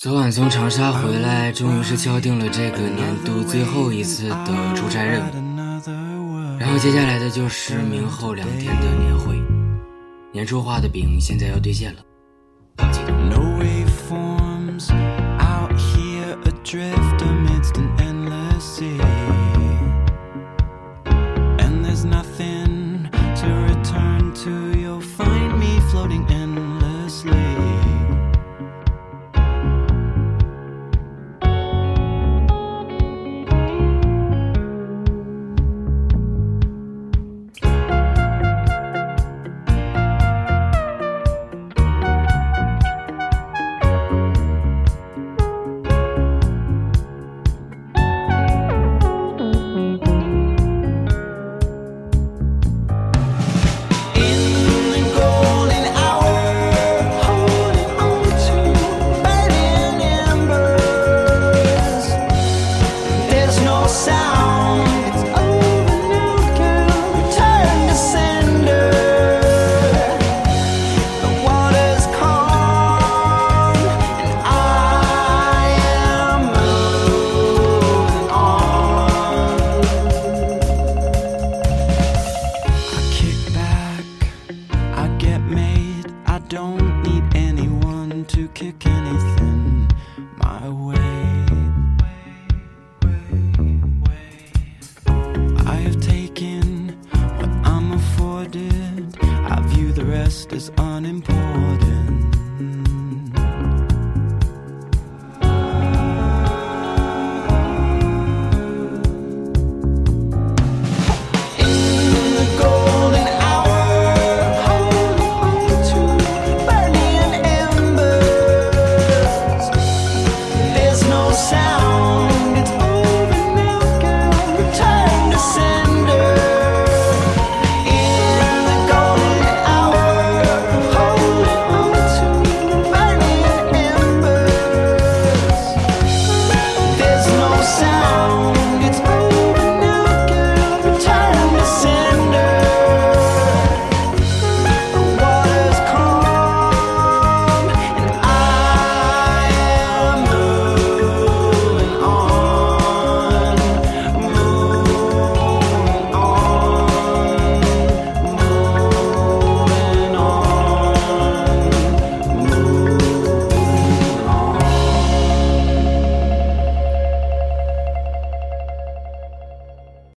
昨晚从长沙回来，终于是敲定了这个年度最后一次的出差任务。然后接下来的就是明后两天的年会，年初画的饼现在要兑现了，And there's nothing don't need anyone to kick anything my way. I have taken what I'm afforded, I view the rest as unimportant.